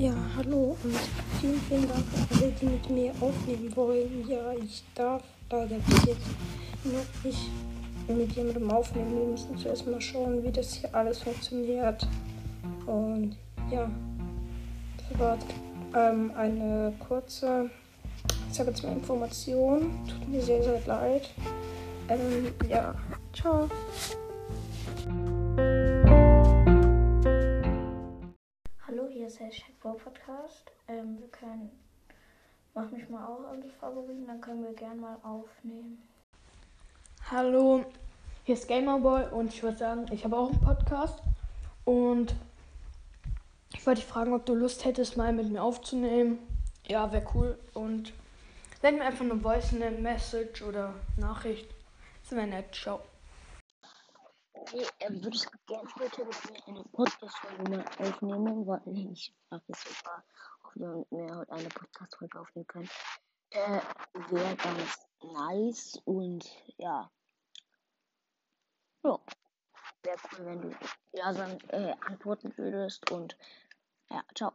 Ja, hallo und vielen, vielen Dank für alle, die mit mir aufnehmen wollen. Ja, ich darf leider bis jetzt noch nicht mit jemandem aufnehmen. Wir müssen zuerst mal schauen, wie das hier alles funktioniert. Und ja, das war ähm, eine kurze, ich habe jetzt mal Informationen. Tut mir sehr, sehr leid. Ähm, ja, ciao. Hier ist der Checkball Podcast. Ähm, wir können, mach mich mal auch die Favoriten, dann können wir gerne mal aufnehmen. Hallo, hier ist Gamerboy und ich würde sagen, ich habe auch einen Podcast und ich wollte dich fragen, ob du Lust hättest, mal mit mir aufzunehmen. Ja, wäre cool und send mir einfach eine Voice, eine Message oder Nachricht. Das wäre nett. Ciao. Okay, ähm, würdest du gerne später mit mir eine Podcast-Folge aufnehmen, weil ich frage jetzt ob wir mit mir heute eine Podcast-Folge aufnehmen können. Äh, wäre ganz nice und ja. Ja. Wäre cool, wenn du ja sagen, äh, antworten würdest und ja, ciao.